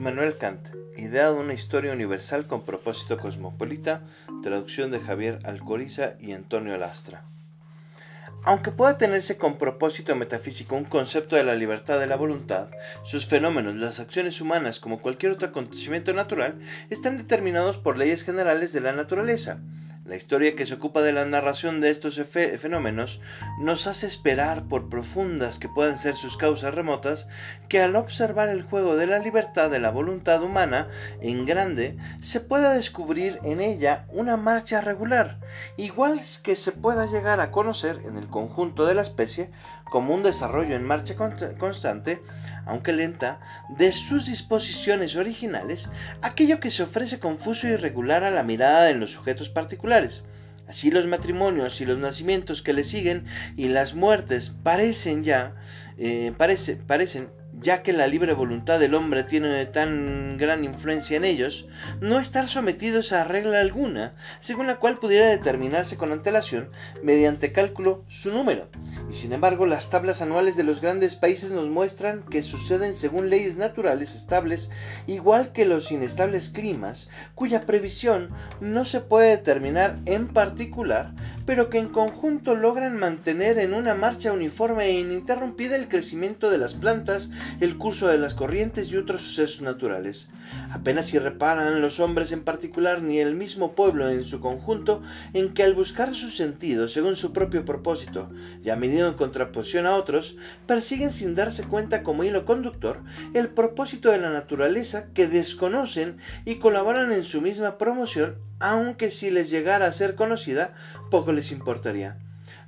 Immanuel Kant, Idea de una historia universal con propósito cosmopolita, traducción de Javier Alcoriza y Antonio Lastra. Aunque pueda tenerse con propósito metafísico un concepto de la libertad de la voluntad, sus fenómenos, las acciones humanas como cualquier otro acontecimiento natural, están determinados por leyes generales de la naturaleza, la historia que se ocupa de la narración de estos fenómenos nos hace esperar, por profundas que puedan ser sus causas remotas, que al observar el juego de la libertad de la voluntad humana en grande, se pueda descubrir en ella una marcha regular, igual que se pueda llegar a conocer en el conjunto de la especie como un desarrollo en marcha constante, aunque lenta, de sus disposiciones originales, aquello que se ofrece confuso y irregular a la mirada de los sujetos particulares. Así los matrimonios y los nacimientos que le siguen y las muertes parecen ya, eh, parecen ya que la libre voluntad del hombre tiene tan gran influencia en ellos, no estar sometidos a regla alguna, según la cual pudiera determinarse con antelación, mediante cálculo, su número. Y sin embargo, las tablas anuales de los grandes países nos muestran que suceden según leyes naturales estables, igual que los inestables climas, cuya previsión no se puede determinar en particular, pero que en conjunto logran mantener en una marcha uniforme e ininterrumpida el crecimiento de las plantas, el curso de las corrientes y otros sucesos naturales. Apenas si reparan los hombres en particular ni el mismo pueblo en su conjunto en que al buscar su sentido según su propio propósito y a menudo en contraposición a otros, persiguen sin darse cuenta como hilo conductor el propósito de la naturaleza que desconocen y colaboran en su misma promoción aunque si les llegara a ser conocida, poco les importaría.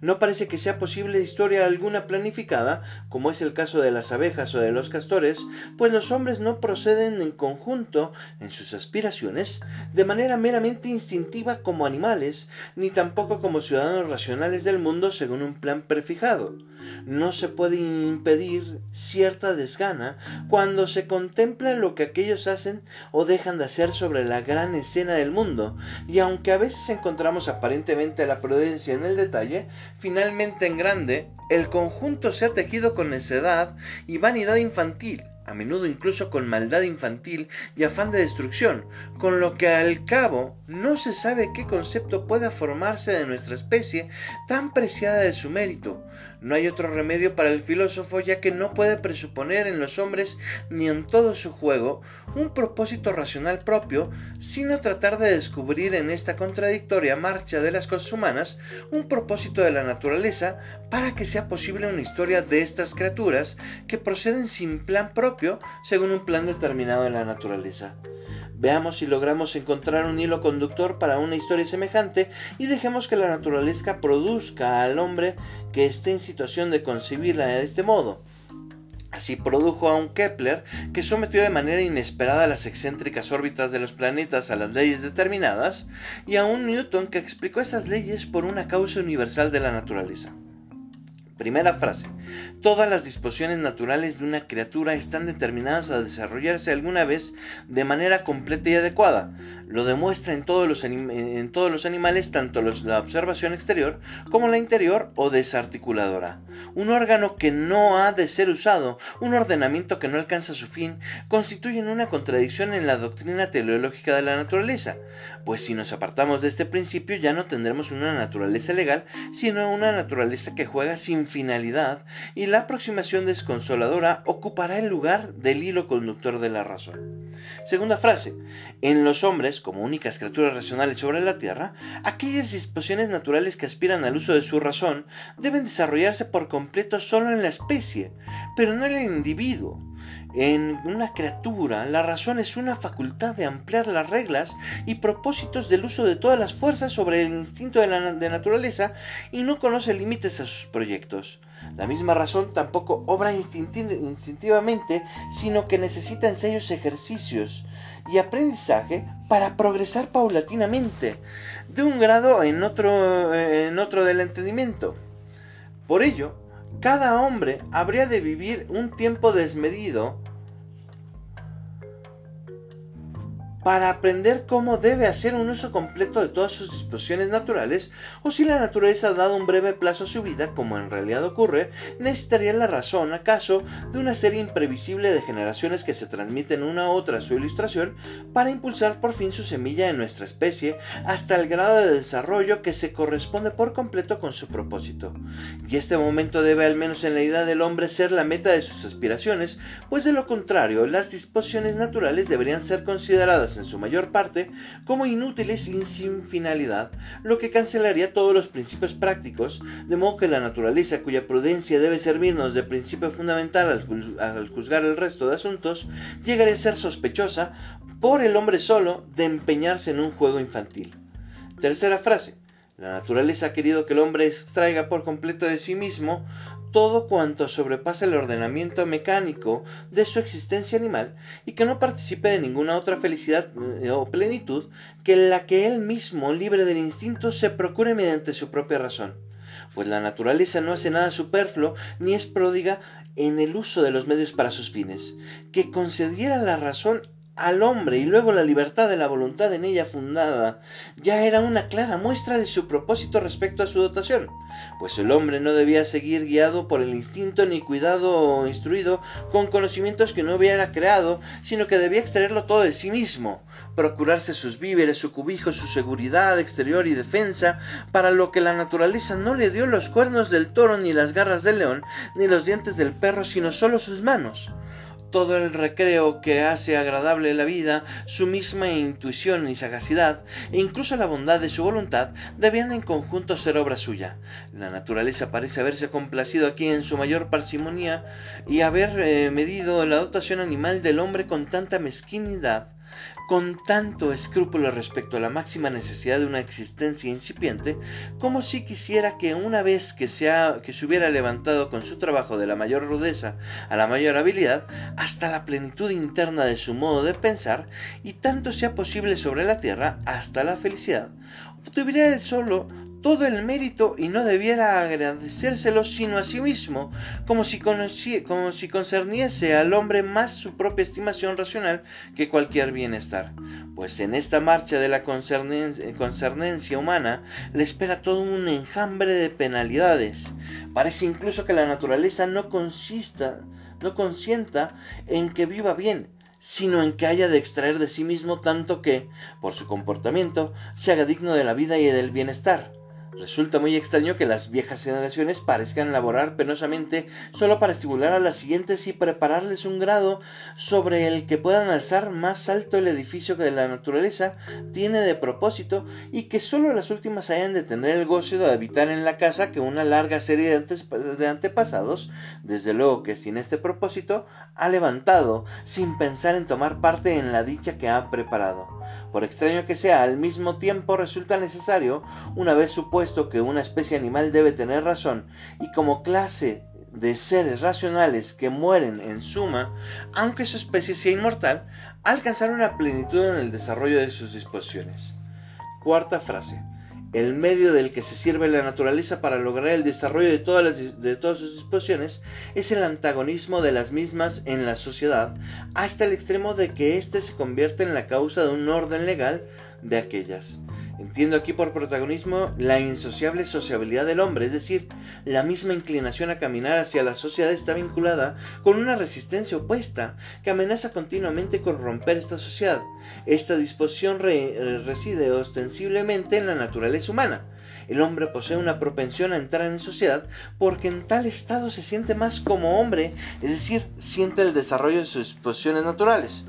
No parece que sea posible historia alguna planificada, como es el caso de las abejas o de los castores, pues los hombres no proceden en conjunto en sus aspiraciones de manera meramente instintiva como animales, ni tampoco como ciudadanos racionales del mundo según un plan prefijado. No se puede impedir cierta desgana cuando se contempla lo que aquellos hacen o dejan de hacer sobre la gran escena del mundo, y aunque a veces encontramos aparentemente la prudencia en el detalle, finalmente en grande, el conjunto se ha tejido con necedad y vanidad infantil, a menudo incluso con maldad infantil y afán de destrucción, con lo que al cabo no se sabe qué concepto pueda formarse de nuestra especie tan preciada de su mérito. No hay otro remedio para el filósofo ya que no puede presuponer en los hombres ni en todo su juego un propósito racional propio, sino tratar de descubrir en esta contradictoria marcha de las cosas humanas un propósito de la naturaleza para que sea posible una historia de estas criaturas que proceden sin plan propio según un plan determinado de la naturaleza. Veamos si logramos encontrar un hilo conductor para una historia semejante y dejemos que la naturaleza produzca al hombre que esté en situación de concebirla de este modo. Así produjo a un Kepler que sometió de manera inesperada las excéntricas órbitas de los planetas a las leyes determinadas, y a un Newton que explicó esas leyes por una causa universal de la naturaleza. Primera frase. Todas las disposiciones naturales de una criatura están determinadas a desarrollarse alguna vez de manera completa y adecuada. Lo demuestra en todos los, en todos los animales tanto la observación exterior como la interior o desarticuladora. Un órgano que no ha de ser usado, un ordenamiento que no alcanza su fin, constituyen una contradicción en la doctrina teleológica de la naturaleza, pues si nos apartamos de este principio ya no tendremos una naturaleza legal, sino una naturaleza que juega sin finalidad y la aproximación desconsoladora ocupará el lugar del hilo conductor de la razón. Segunda frase. En los hombres, como únicas criaturas racionales sobre la Tierra, aquellas disposiciones naturales que aspiran al uso de su razón deben desarrollarse por completo solo en la especie, pero no en el individuo. En una criatura, la razón es una facultad de ampliar las reglas y propósitos del uso de todas las fuerzas sobre el instinto de la naturaleza y no conoce límites a sus proyectos. La misma razón tampoco obra instintivamente, sino que necesita ensayos, ejercicios y aprendizaje para progresar paulatinamente, de un grado en otro, en otro del entendimiento. Por ello, cada hombre habría de vivir un tiempo desmedido para aprender cómo debe hacer un uso completo de todas sus disposiciones naturales, o si la naturaleza ha dado un breve plazo a su vida, como en realidad ocurre, necesitaría la razón, acaso, de una serie imprevisible de generaciones que se transmiten una a otra su ilustración, para impulsar por fin su semilla en nuestra especie hasta el grado de desarrollo que se corresponde por completo con su propósito. Y este momento debe, al menos en la idea del hombre, ser la meta de sus aspiraciones, pues de lo contrario, las disposiciones naturales deberían ser consideradas en su mayor parte como inútiles y sin finalidad, lo que cancelaría todos los principios prácticos, de modo que la naturaleza, cuya prudencia debe servirnos de principio fundamental al, juzgar el resto de asuntos, llegaría a ser sospechosa por el hombre solo de empeñarse en un juego infantil. Tercera frase. La naturaleza ha querido que el hombre extraiga por completo de sí mismo todo cuanto sobrepasa el ordenamiento mecánico de su existencia animal y que no participe de ninguna otra felicidad eh, o plenitud que la que él mismo, libre del instinto, se procure mediante su propia razón. Pues la naturaleza no hace nada superfluo ni es pródiga en el uso de los medios para sus fines. Que concediera la razón al hombre y luego la libertad de la voluntad en ella fundada ya era una clara muestra de su propósito respecto a su dotación, pues el hombre no debía seguir guiado por el instinto ni cuidado o instruido con conocimientos que no hubiera creado, sino que debía extraerlo todo de sí mismo, procurarse sus víveres, su cubijo, su seguridad exterior y defensa, para lo que la naturaleza no le dio los cuernos del toro ni las garras del león, ni los dientes del perro, sino solo sus manos todo el recreo que hace agradable la vida, su misma intuición y sagacidad, e incluso la bondad de su voluntad, debían en conjunto ser obra suya. La naturaleza parece haberse complacido aquí en su mayor parsimonia y haber eh, medido la dotación animal del hombre con tanta mezquinidad con tanto escrúpulo respecto a la máxima necesidad de una existencia incipiente, como si quisiera que una vez que se, que se hubiera levantado con su trabajo de la mayor rudeza a la mayor habilidad, hasta la plenitud interna de su modo de pensar, y tanto sea posible sobre la tierra hasta la felicidad, obtuviera él solo todo el mérito y no debiera agradecérselo sino a sí mismo, como si, como si concerniese al hombre más su propia estimación racional que cualquier bienestar. Pues en esta marcha de la concernencia humana le espera todo un enjambre de penalidades. Parece incluso que la naturaleza no consista, no consienta en que viva bien, sino en que haya de extraer de sí mismo tanto que, por su comportamiento, se haga digno de la vida y del bienestar. Resulta muy extraño que las viejas generaciones parezcan laborar penosamente solo para estimular a las siguientes y prepararles un grado sobre el que puedan alzar más alto el edificio que la naturaleza tiene de propósito y que solo las últimas hayan de tener el gozo de habitar en la casa que una larga serie de, de antepasados, desde luego que sin este propósito, ha levantado sin pensar en tomar parte en la dicha que ha preparado. Por extraño que sea, al mismo tiempo resulta necesario, una vez supuesto que una especie animal debe tener razón, y como clase de seres racionales que mueren en suma, aunque su especie sea inmortal, alcanzar una plenitud en el desarrollo de sus disposiciones. Cuarta frase el medio del que se sirve la naturaleza para lograr el desarrollo de todas, de todas sus disposiciones es el antagonismo de las mismas en la sociedad, hasta el extremo de que éste se convierte en la causa de un orden legal de aquellas. Entiendo aquí por protagonismo la insociable sociabilidad del hombre, es decir, la misma inclinación a caminar hacia la sociedad está vinculada con una resistencia opuesta que amenaza continuamente con romper esta sociedad. Esta disposición eh, reside ostensiblemente en la naturaleza humana. El hombre posee una propensión a entrar en sociedad porque en tal estado se siente más como hombre, es decir, siente el desarrollo de sus disposiciones naturales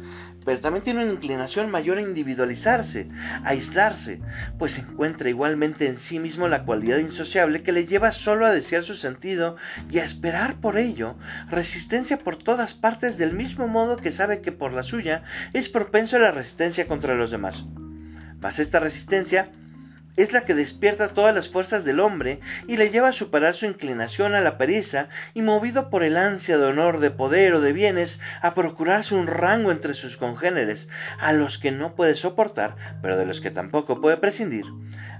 pero también tiene una inclinación mayor a individualizarse, a aislarse, pues encuentra igualmente en sí mismo la cualidad insociable que le lleva solo a desear su sentido y a esperar por ello resistencia por todas partes del mismo modo que sabe que por la suya es propenso a la resistencia contra los demás. Mas esta resistencia es la que despierta todas las fuerzas del hombre y le lleva a superar su inclinación a la pereza y movido por el ansia de honor, de poder o de bienes, a procurarse un rango entre sus congéneres, a los que no puede soportar, pero de los que tampoco puede prescindir,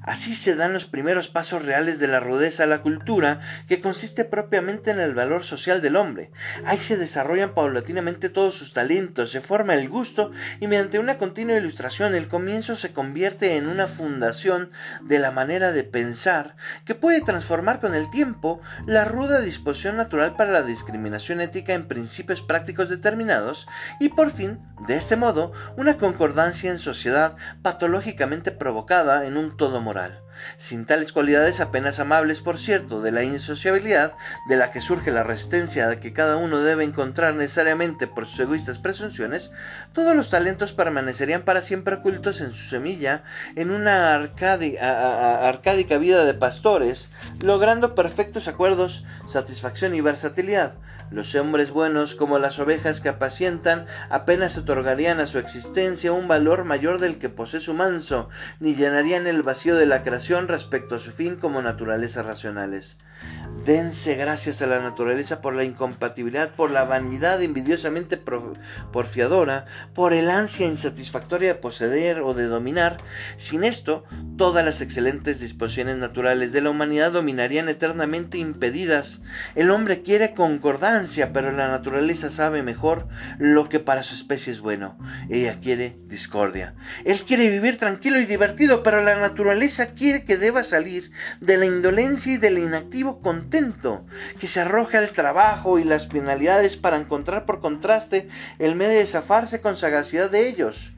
Así se dan los primeros pasos reales de la rudeza a la cultura, que consiste propiamente en el valor social del hombre. Ahí se desarrollan paulatinamente todos sus talentos, se forma el gusto y mediante una continua ilustración el comienzo se convierte en una fundación de la manera de pensar que puede transformar con el tiempo la ruda disposición natural para la discriminación ética en principios prácticos determinados y por fin, de este modo, una concordancia en sociedad patológicamente provocada en un todo moral. Sin tales cualidades apenas amables, por cierto, de la insociabilidad, de la que surge la resistencia que cada uno debe encontrar necesariamente por sus egoístas presunciones, todos los talentos permanecerían para siempre ocultos en su semilla, en una arcádica vida de pastores, logrando perfectos acuerdos, satisfacción y versatilidad, los hombres buenos, como las ovejas que apacientan, apenas otorgarían a su existencia un valor mayor del que posee su manso, ni llenarían el vacío de la creación respecto a su fin como naturalezas racionales. Dense gracias a la naturaleza por la incompatibilidad, por la vanidad envidiosamente porfiadora, por el ansia insatisfactoria de poseer o de dominar. Sin esto, todas las excelentes disposiciones naturales de la humanidad dominarían eternamente impedidas. El hombre quiere concordancia, pero la naturaleza sabe mejor lo que para su especie es bueno. Ella quiere discordia. Él quiere vivir tranquilo y divertido, pero la naturaleza quiere que deba salir de la indolencia y del inactivo contento, que se arroje al trabajo y las penalidades para encontrar por contraste el medio de zafarse con sagacidad de ellos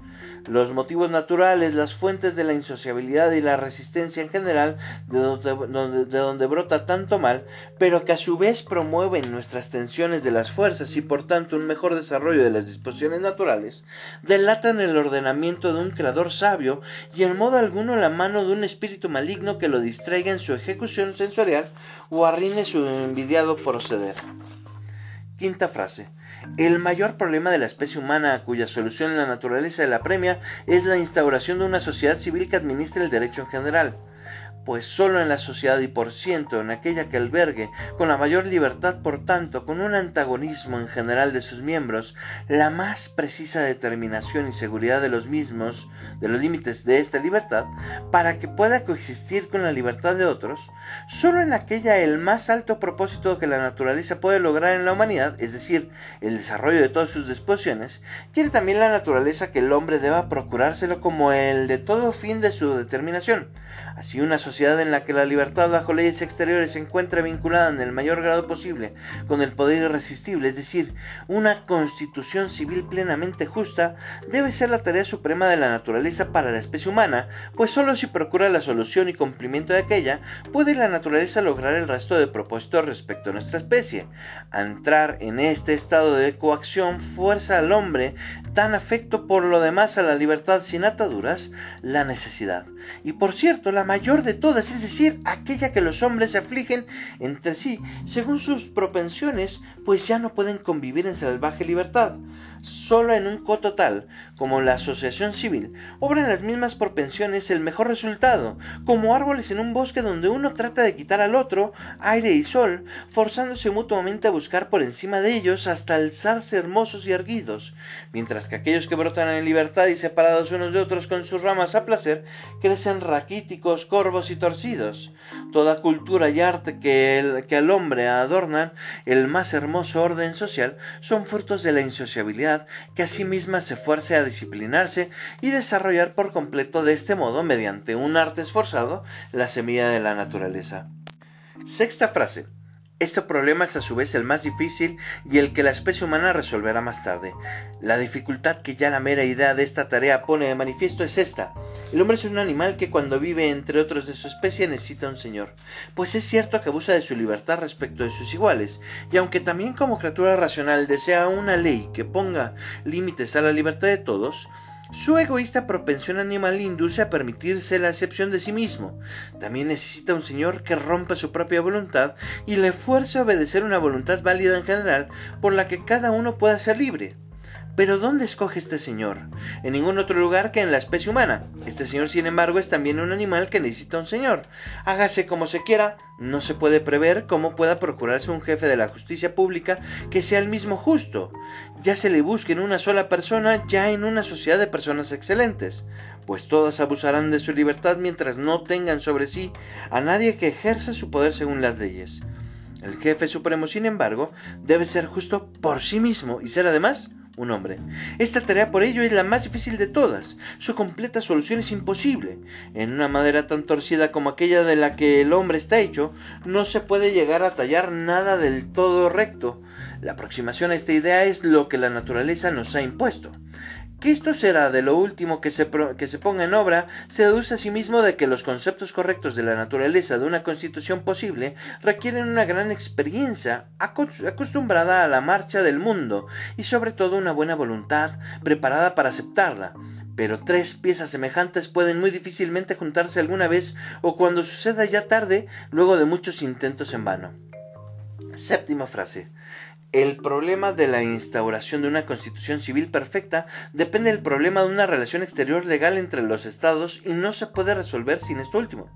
los motivos naturales, las fuentes de la insociabilidad y la resistencia en general, de donde, de donde, brota tanto mal, pero que a su vez promueven nuestras tensiones de las fuerzas y por tanto un mejor desarrollo de las disposiciones naturales, delatan el ordenamiento de un creador sabio y en modo alguno la mano de un espíritu maligno que lo distraiga en su ejecución sensorial o arruine su envidiado proceder. Quinta frase. El mayor problema de la especie humana, cuya solución en la naturaleza la premia, es la instauración de una sociedad civil que administre el derecho en general pues solo en la sociedad y por ciento en aquella que albergue, con la mayor libertad por tanto, con un antagonismo en general de sus miembros, la más precisa determinación y seguridad de los mismos, de los límites de esta libertad, para que pueda coexistir con la libertad de otros, solo en aquella el más alto propósito que la naturaleza puede lograr en la humanidad, es decir, el desarrollo de todas sus disposiciones, quiere también la naturaleza que el hombre deba procurárselo como el de todo fin de su determinación. Así una sociedad en la que la libertad bajo leyes exteriores se encuentra vinculada en el mayor grado posible con el poder irresistible, es decir, una constitución civil plenamente justa, debe ser la tarea suprema de la naturaleza para la especie humana, pues solo si procura la solución y cumplimiento de aquella, puede la naturaleza lograr el resto de propósitos respecto a nuestra especie. entrar en este estado de coacción fuerza al hombre tan afecto por lo demás a la libertad sin ataduras, la necesidad. Y por cierto, la mayor de todas, es decir, aquella que los hombres se afligen entre sí según sus propensiones, pues ya no pueden convivir en salvaje libertad. Solo en un coto tal como la asociación civil obran las mismas propensiones el mejor resultado, como árboles en un bosque donde uno trata de quitar al otro aire y sol, forzándose mutuamente a buscar por encima de ellos hasta alzarse hermosos y erguidos, mientras que aquellos que brotan en libertad y separados unos de otros con sus ramas a placer, crecen raquíticos, corvos y torcidos. Toda cultura y arte que, el, que al hombre adornan el más hermoso orden social son frutos de la insociabilidad que a sí misma se fuerce a disciplinarse y desarrollar por completo de este modo, mediante un arte esforzado, la semilla de la naturaleza. Sexta frase. Este problema es a su vez el más difícil y el que la especie humana resolverá más tarde. La dificultad que ya la mera idea de esta tarea pone de manifiesto es esta. El hombre es un animal que cuando vive entre otros de su especie necesita un señor, pues es cierto que abusa de su libertad respecto de sus iguales, y aunque también como criatura racional desea una ley que ponga límites a la libertad de todos, su egoísta propensión animal induce a permitirse la excepción de sí mismo. También necesita un señor que rompa su propia voluntad y le fuerce a obedecer una voluntad válida en general por la que cada uno pueda ser libre. Pero ¿dónde escoge este señor? En ningún otro lugar que en la especie humana. Este señor, sin embargo, es también un animal que necesita un señor. Hágase como se quiera, no se puede prever cómo pueda procurarse un jefe de la justicia pública que sea el mismo justo. Ya se le busque en una sola persona, ya en una sociedad de personas excelentes, pues todas abusarán de su libertad mientras no tengan sobre sí a nadie que ejerza su poder según las leyes. El jefe supremo, sin embargo, debe ser justo por sí mismo y ser además un hombre. Esta tarea por ello es la más difícil de todas. Su completa solución es imposible. En una madera tan torcida como aquella de la que el hombre está hecho, no se puede llegar a tallar nada del todo recto. La aproximación a esta idea es lo que la naturaleza nos ha impuesto. Que esto será de lo último que se, que se ponga en obra, se deduce asimismo de que los conceptos correctos de la naturaleza de una constitución posible requieren una gran experiencia acostumbrada a la marcha del mundo y sobre todo una buena voluntad preparada para aceptarla. Pero tres piezas semejantes pueden muy difícilmente juntarse alguna vez o cuando suceda ya tarde, luego de muchos intentos en vano. Séptima frase. El problema de la instauración de una constitución civil perfecta depende del problema de una relación exterior legal entre los estados y no se puede resolver sin esto último.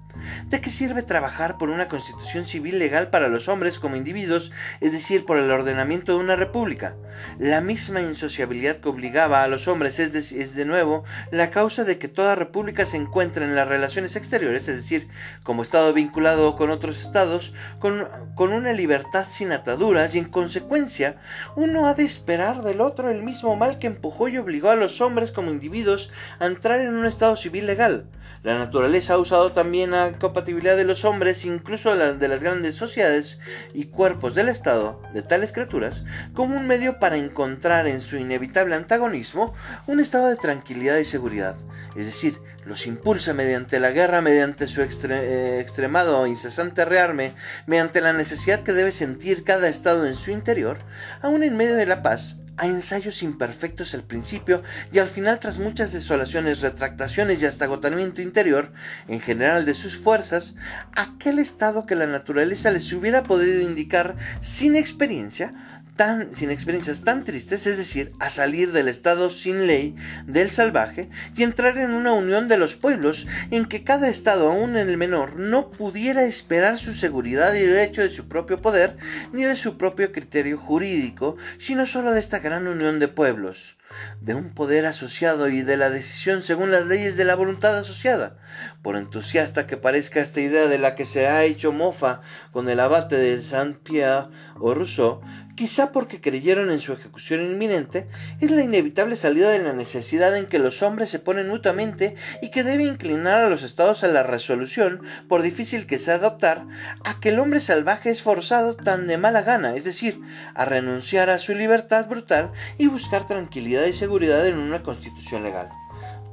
¿De qué sirve trabajar por una constitución civil legal para los hombres como individuos, es decir, por el ordenamiento de una república? La misma insociabilidad que obligaba a los hombres es de, de nuevo la causa de que toda república se encuentre en las relaciones exteriores, es decir, como estado vinculado con otros estados, con, con una libertad sin ataduras y en consecuencia uno ha de esperar del otro el mismo mal que empujó y obligó a los hombres como individuos a entrar en un estado civil legal. La naturaleza ha usado también compatibilidad de los hombres, incluso de las grandes sociedades y cuerpos del Estado, de tales criaturas, como un medio para encontrar en su inevitable antagonismo un estado de tranquilidad y seguridad. Es decir, los impulsa mediante la guerra, mediante su eh, extremado o incesante rearme, mediante la necesidad que debe sentir cada Estado en su interior, aun en medio de la paz, a ensayos imperfectos al principio y al final tras muchas desolaciones, retractaciones y hasta agotamiento interior, en general de sus fuerzas, aquel estado que la naturaleza les hubiera podido indicar sin experiencia, tan, sin experiencias tan tristes, es decir, a salir del estado sin ley del salvaje y entrar en una unión de los pueblos en que cada estado, aun en el menor, no pudiera esperar su seguridad y derecho de su propio poder ni de su propio criterio jurídico, sino solo de esta gran unión de pueblos de un poder asociado y de la decisión según las leyes de la voluntad asociada. Por entusiasta que parezca esta idea de la que se ha hecho mofa con el abate de Saint-Pierre o Rousseau, quizá porque creyeron en su ejecución inminente, es la inevitable salida de la necesidad en que los hombres se ponen mutuamente y que debe inclinar a los estados a la resolución, por difícil que sea adoptar, a que el hombre salvaje es forzado tan de mala gana, es decir, a renunciar a su libertad brutal y buscar tranquilidad y seguridad en una constitución legal.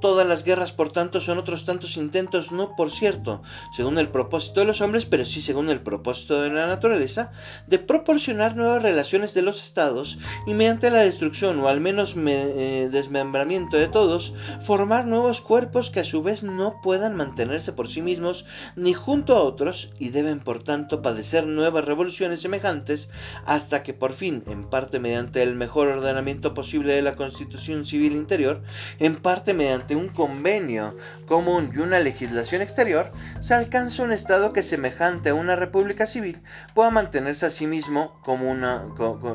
Todas las guerras, por tanto, son otros tantos intentos, no por cierto, según el propósito de los hombres, pero sí según el propósito de la naturaleza, de proporcionar nuevas relaciones de los estados y mediante la destrucción o al menos eh, desmembramiento de todos, formar nuevos cuerpos que a su vez no puedan mantenerse por sí mismos ni junto a otros y deben por tanto padecer nuevas revoluciones semejantes hasta que por fin, en parte mediante el mejor ordenamiento posible de la constitución civil interior, en parte mediante un convenio común y una legislación exterior, se alcanza un Estado que semejante a una república civil pueda mantenerse a sí mismo como, una,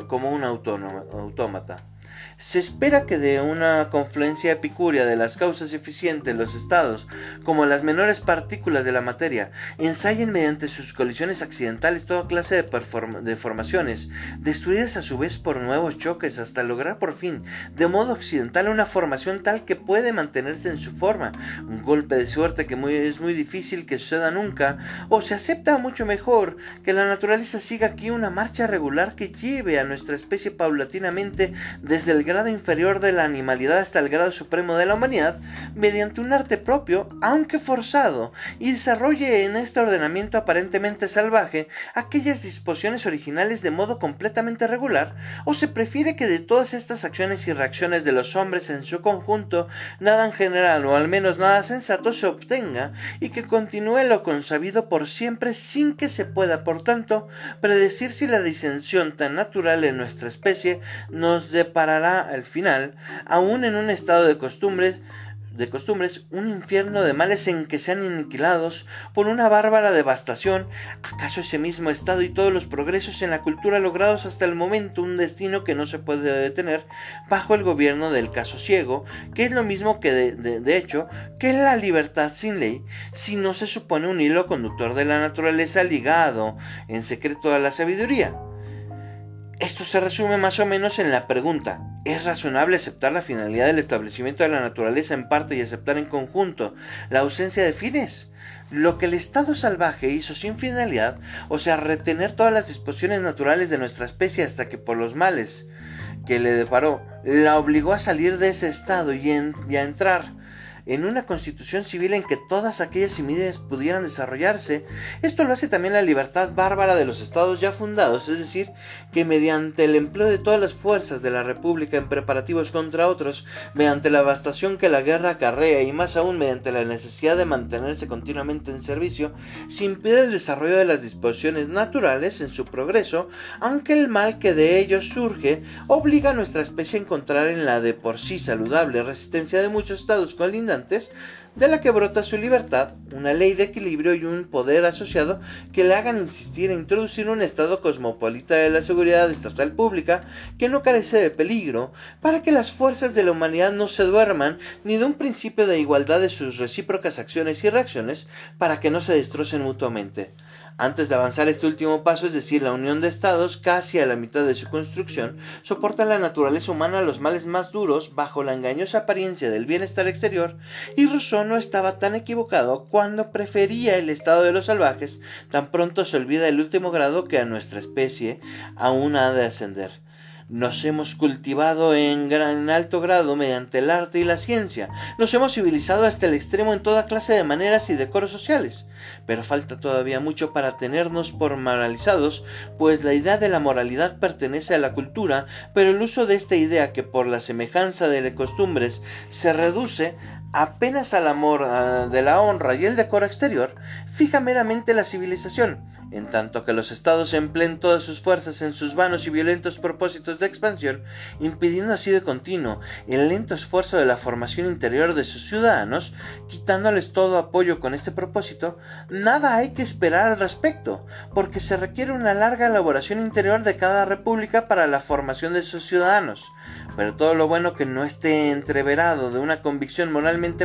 como un autómata. Se espera que de una confluencia epicúrea de las causas eficientes los estados, como las menores partículas de la materia, ensayen mediante sus colisiones accidentales toda clase de, de formaciones, destruidas a su vez por nuevos choques hasta lograr por fin, de modo accidental, una formación tal que puede mantenerse en su forma, un golpe de suerte que es muy difícil que suceda nunca, o se acepta mucho mejor que la naturaleza siga aquí una marcha regular que lleve a nuestra especie paulatinamente desde el grado inferior de la animalidad hasta el grado supremo de la humanidad mediante un arte propio, aunque forzado, y desarrolle en este ordenamiento aparentemente salvaje aquellas disposiciones originales de modo completamente regular, o se prefiere que de todas estas acciones y reacciones de los hombres en su conjunto, nada en general o al menos nada sensato se obtenga y que continúe lo consabido por siempre sin que se pueda, por tanto, predecir si la disensión tan natural en nuestra especie nos deparará al final, aún en un estado de costumbres, de costumbres, un infierno de males en que sean aniquilados por una bárbara devastación, acaso ese mismo estado y todos los progresos en la cultura logrados hasta el momento un destino que no se puede detener bajo el gobierno del caso ciego, que es lo mismo que de, de hecho que la libertad sin ley, si no se supone un hilo conductor de la naturaleza ligado en secreto a la sabiduría. Esto se resume más o menos en la pregunta, ¿es razonable aceptar la finalidad del establecimiento de la naturaleza en parte y aceptar en conjunto la ausencia de fines? Lo que el Estado salvaje hizo sin finalidad, o sea, retener todas las disposiciones naturales de nuestra especie hasta que por los males que le deparó, la obligó a salir de ese estado y, y a entrar en una constitución civil en que todas aquellas similitudes pudieran desarrollarse, esto lo hace también la libertad bárbara de los estados ya fundados, es decir, que mediante el empleo de todas las fuerzas de la República en preparativos contra otros, mediante la devastación que la guerra acarrea y más aún mediante la necesidad de mantenerse continuamente en servicio, se impide el desarrollo de las disposiciones naturales en su progreso, aunque el mal que de ellos surge obliga a nuestra especie a encontrar en la de por sí saludable resistencia de muchos estados de la que brota su libertad, una ley de equilibrio y un poder asociado que le hagan insistir en introducir un estado cosmopolita de la seguridad estatal pública que no carece de peligro, para que las fuerzas de la humanidad no se duerman, ni de un principio de igualdad de sus recíprocas acciones y reacciones, para que no se destrocen mutuamente. Antes de avanzar este último paso, es decir, la unión de estados, casi a la mitad de su construcción, soporta la naturaleza humana los males más duros bajo la engañosa apariencia del bienestar exterior, y Rousseau no estaba tan equivocado cuando prefería el estado de los salvajes, tan pronto se olvida el último grado que a nuestra especie aún ha de ascender nos hemos cultivado en, gran, alto grado mediante el arte y la ciencia, nos hemos civilizado hasta el extremo en toda clase de maneras y decoros sociales, pero falta todavía mucho para tenernos por moralizados, pues la idea de la moralidad pertenece a la cultura, pero el uso de esta idea que por la semejanza de las costumbres se reduce apenas al amor ah, de la honra y el decoro exterior, fija meramente la civilización, en tanto que los estados empleen todas sus fuerzas en sus vanos y violentos propósitos de expansión, impidiendo así de continuo el lento esfuerzo de la formación interior de sus ciudadanos, quitándoles todo apoyo con este propósito, nada hay que esperar al respecto, porque se requiere una larga elaboración interior de cada república para la formación de sus ciudadanos, pero todo lo bueno que no esté entreverado de una convicción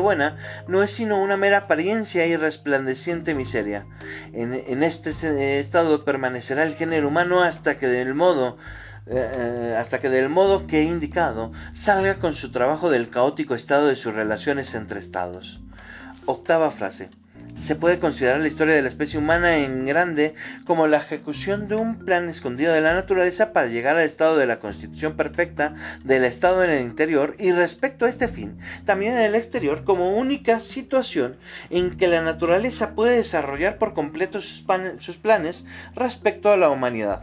buena no es sino una mera apariencia y resplandeciente miseria. En, este estado permanecerá el género humano hasta que del modo eh, eh, hasta que del modo que he indicado salga con su trabajo del caótico estado de sus relaciones entre estados. Octava frase se puede considerar la historia de la especie humana en grande como la ejecución de un plan escondido de la naturaleza para llegar al estado de la constitución perfecta del estado en el interior y respecto a este fin, también en el exterior como única situación en que la naturaleza puede desarrollar por completo sus, planes respecto a la humanidad.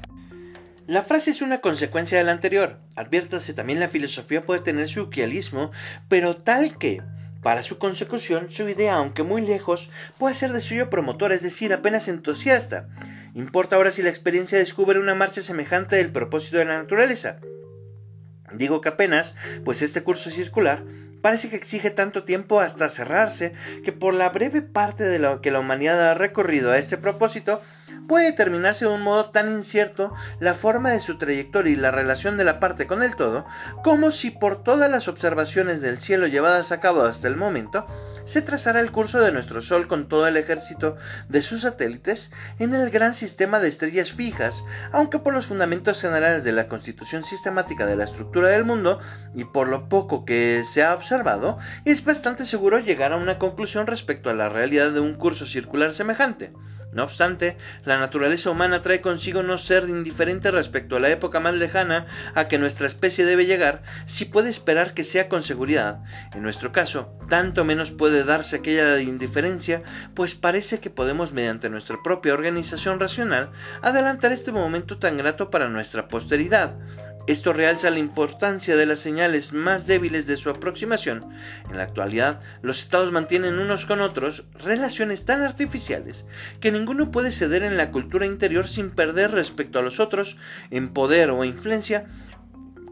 La frase es una consecuencia de la anterior. Adviértase también la filosofía puede tener su uquialismo, pero tal que para su consecución, su idea, aunque muy lejos, puede ser de suyo promotor, es decir, apenas entusiasta. Importa ahora si la experiencia descubre una marcha semejante del propósito de la naturaleza. Digo que apenas, pues este curso circular parece que exige tanto tiempo hasta cerrarse que por la breve parte de lo que la humanidad ha recorrido a este propósito, puede determinarse de un modo tan incierto la forma de su trayectoria y la relación de la parte con el todo, como si por todas las observaciones del cielo llevadas a cabo hasta el momento, se trazara el curso de nuestro Sol con todo el ejército de sus satélites en el gran sistema de estrellas fijas, aunque por los fundamentos generales de la constitución sistemática de la estructura del mundo y por lo poco que se ha observado, es bastante seguro llegar a una conclusión respecto a la realidad de un curso circular semejante. No obstante, la naturaleza humana trae consigo no ser indiferente respecto a la época más lejana a que nuestra especie debe llegar, si puede esperar que sea con seguridad. En nuestro caso, tanto menos puede darse aquella indiferencia, pues parece que podemos, mediante nuestra propia organización racional, adelantar este momento tan grato para nuestra posteridad. Esto realza la importancia de las señales más débiles de su aproximación. En la actualidad, los estados mantienen unos con otros relaciones tan artificiales que ninguno puede ceder en la cultura interior sin perder respecto a los otros en poder o influencia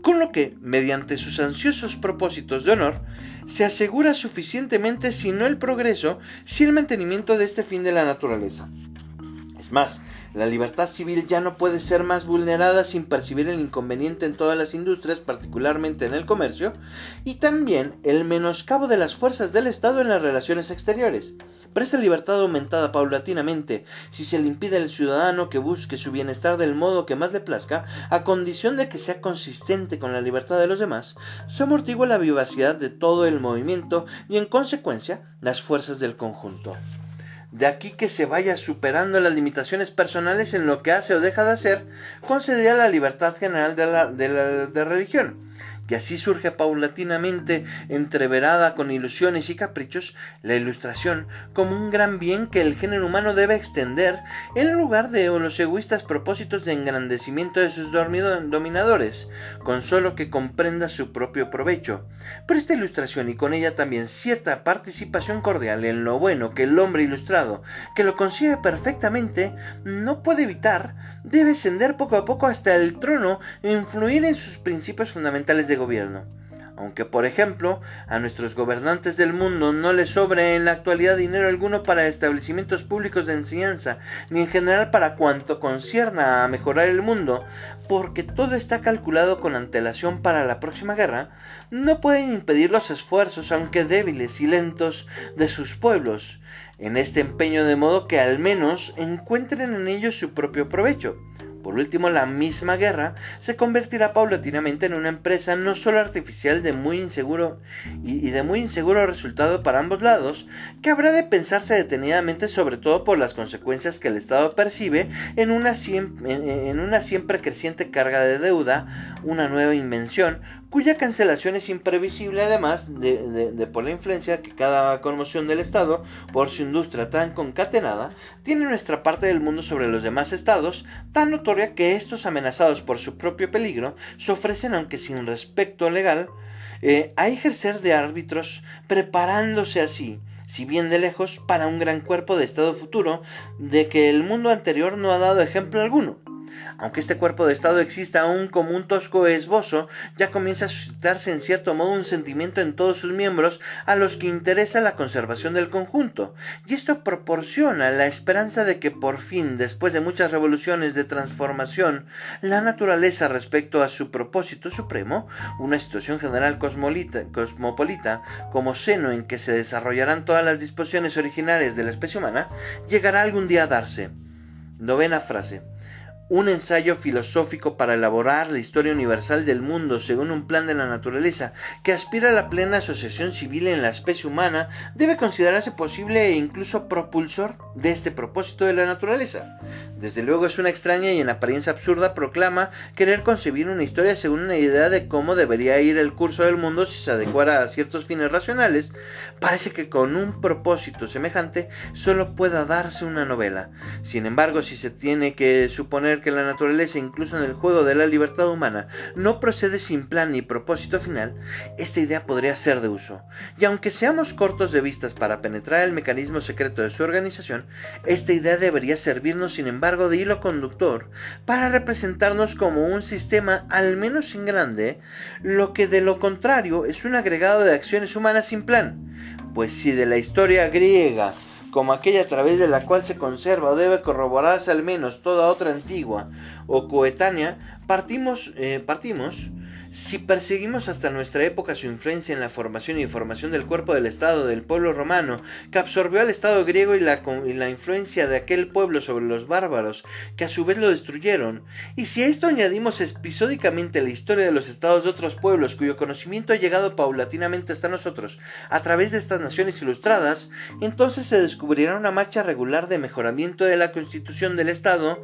con lo que, mediante sus ansiosos propósitos de honor, se asegura suficientemente si no el progreso, si el mantenimiento de este fin de la naturaleza. Es más, la libertad civil ya no puede ser más vulnerada sin percibir el inconveniente en todas las industrias, particularmente en el comercio, y también el menoscabo de las fuerzas del Estado en las relaciones exteriores. Pero esta libertad aumentada paulatinamente, si se le impide al ciudadano que busque su bienestar del modo que más le plazca, a condición de que sea consistente con la libertad de los demás, se amortigua la vivacidad de todo el movimiento y en consecuencia las fuerzas del conjunto. De aquí que se vaya superando las limitaciones personales en lo que hace o deja de hacer, concedida la libertad general de la, de religión y así surge paulatinamente, entreverada con ilusiones y caprichos, la ilustración como un gran bien que el género humano debe extender en lugar de los egoístas propósitos de engrandecimiento de sus dominadores, con solo que comprenda su propio provecho. Pero esta ilustración y con ella también cierta participación cordial en lo bueno que el hombre ilustrado, que lo consigue perfectamente, no puede evitar, debe ascender poco a poco hasta el trono e influir en sus principios fundamentales de gobierno. Aunque, por ejemplo, a nuestros gobernantes del mundo no les sobre en la actualidad dinero alguno para establecimientos públicos de enseñanza, ni en general para cuanto concierna a mejorar el mundo, porque todo está calculado con antelación para la próxima guerra, no pueden impedir los esfuerzos, aunque débiles y lentos, de sus pueblos, en este empeño de modo que al menos encuentren en ellos su propio provecho por último, la misma guerra se convertirá paulatinamente en una empresa no solo artificial de muy inseguro y, de muy inseguro resultado para ambos lados, que habrá de pensarse detenidamente sobre todo por las consecuencias que el Estado percibe en una, en una siempre creciente carga de deuda, una nueva invención, cuya cancelación es imprevisible además de, por la influencia que cada conmoción del Estado, por su industria tan concatenada, tiene nuestra parte del mundo sobre los demás estados, tan notoria que estos amenazados por su propio peligro se ofrecen, aunque sin respecto legal, eh, a ejercer de árbitros, preparándose así, si bien de lejos, para un gran cuerpo de Estado futuro, de que el mundo anterior no ha dado ejemplo alguno. Aunque este cuerpo de Estado exista aún como un tosco esbozo, ya comienza a suscitarse en cierto modo un sentimiento en todos sus miembros a los que interesa la conservación del conjunto, y esto proporciona la esperanza de que por fin, después de muchas revoluciones de transformación, la naturaleza respecto a su propósito supremo, una situación general cosmopolita como seno en que se desarrollarán todas las disposiciones originales de la especie humana, llegará algún día a darse. Novena frase un ensayo filosófico para elaborar la historia universal del mundo según un plan de la naturaleza que aspira a la plena asociación civil en la especie humana debe considerarse posible e incluso propulsor de este propósito de la naturaleza. Desde luego es una extraña y en apariencia absurda proclama querer concebir una historia según una idea de cómo debería ir el curso del mundo si se adecuara a ciertos fines racionales. Parece que con un propósito semejante solo pueda darse una novela. Sin embargo, si se tiene que suponer que la naturaleza, incluso en el juego de la libertad humana, no procede sin plan ni propósito final, esta idea podría ser de uso. Y aunque seamos cortos de vistas para penetrar el mecanismo secreto de su organización, esta idea debería servirnos, sin embargo, de hilo conductor para representarnos como un sistema al menos en grande, lo que de lo contrario es un agregado de acciones humanas sin plan. Pues si de la historia griega como aquella a través de la cual se conserva o debe corroborarse al menos toda otra antigua o coetánea, partimos, eh, partimos si perseguimos hasta nuestra época su influencia en la formación y formación del cuerpo del Estado del pueblo romano, que absorbió al Estado griego y la, influencia de aquel pueblo sobre los bárbaros, que a su vez lo destruyeron, y si a esto añadimos episódicamente la historia de los estados de otros pueblos cuyo conocimiento ha llegado paulatinamente hasta nosotros a través de estas naciones ilustradas, entonces se descubrirá una marcha regular de mejoramiento de la constitución del Estado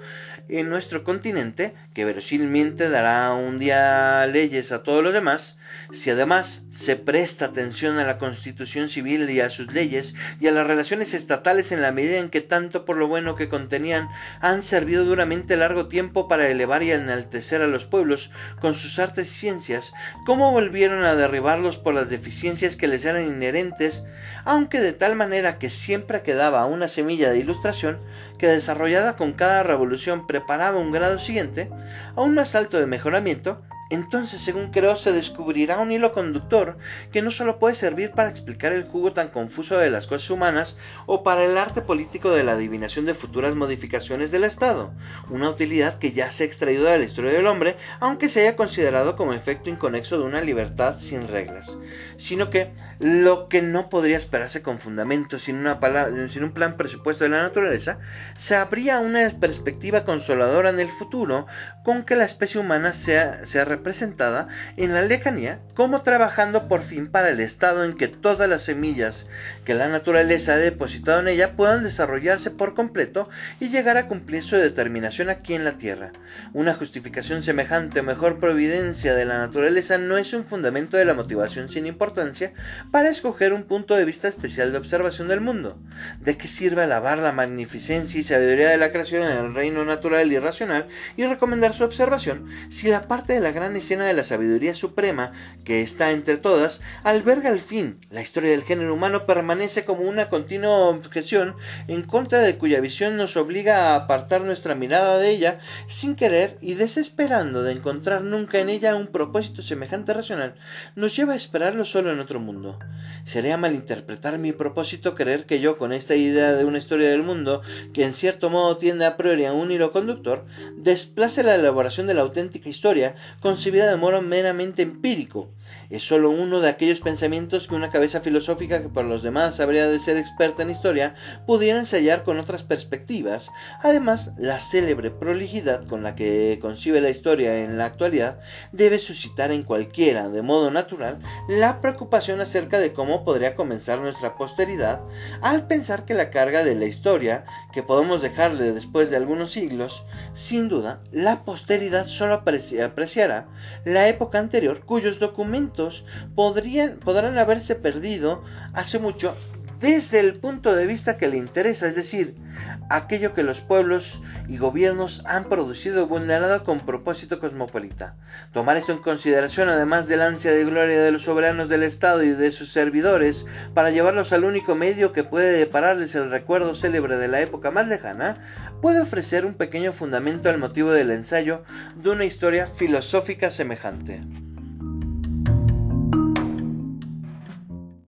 en nuestro continente, que verosímilmente dará un día leyes a todos los demás, si además se presta atención a la constitución civil y a sus leyes y a las relaciones estatales en la medida en que tanto por lo bueno que contenían han servido duramente largo tiempo para elevar y enaltecer a los pueblos con sus artes y ciencias, como volvieron a derribarlos por las deficiencias que les eran inherentes, aunque de tal manera que siempre quedaba una semilla de ilustración que desarrollada con cada revolución preparaba un grado siguiente, aún más alto de mejoramiento, entonces, según creo, se descubrirá un hilo conductor que no solo puede servir para explicar el jugo tan confuso de las cosas humanas o para el arte político de la adivinación de futuras modificaciones del Estado, una utilidad que ya se ha extraído de la historia del hombre, aunque se haya considerado como efecto inconexo de una libertad sin reglas, sino que lo que no podría esperarse con fundamento sin, una sin un plan presupuesto de la naturaleza, se abría una perspectiva consoladora en el futuro con que la especie humana sea, sea representada en la lejanía como trabajando por fin para el estado en que todas las semillas que la naturaleza ha depositado en ella puedan desarrollarse por completo y llegar a cumplir su determinación aquí en la tierra. Una justificación semejante o mejor providencia de la naturaleza no es un fundamento de la motivación sin importancia para escoger un punto de vista especial de observación del mundo. ¿De qué sirve alabar la magnificencia y sabiduría de la creación en el reino natural y racional y recomendar su observación si la parte de la gran escena de la sabiduría suprema que está entre todas alberga al fin la historia del género humano permanece como una continua objeción en contra de cuya visión nos obliga a apartar nuestra mirada de ella sin querer y desesperando de encontrar nunca en ella un propósito semejante racional, nos lleva a esperarlo solo en otro mundo. Sería malinterpretar mi propósito creer que yo con esta idea de una historia del mundo, que en cierto modo tiende a priori a un hilo conductor, desplace la elaboración de la auténtica historia de modo meramente empírico. Es sólo uno de aquellos pensamientos que una cabeza filosófica que por los demás habría de ser experta en historia pudiera ensayar con otras perspectivas. Además, la célebre prolijidad con la que concibe la historia en la actualidad debe suscitar en cualquiera, de modo natural, la preocupación acerca de cómo podría comenzar nuestra posteridad al pensar que la carga de la historia, que podemos dejarle después de algunos siglos, sin duda, la posteridad solo apreciará la época anterior cuyos documentos podrían, podrán haberse perdido hace mucho desde el punto de vista que le interesa, es decir, aquello que los pueblos y gobiernos han producido vulnerado con propósito cosmopolita. Tomar esto en consideración, además del ansia de gloria de los soberanos del Estado y de sus servidores, para llevarlos al único medio que puede depararles el recuerdo célebre de la época más lejana, puede ofrecer un pequeño fundamento al motivo del ensayo de una historia filosófica semejante.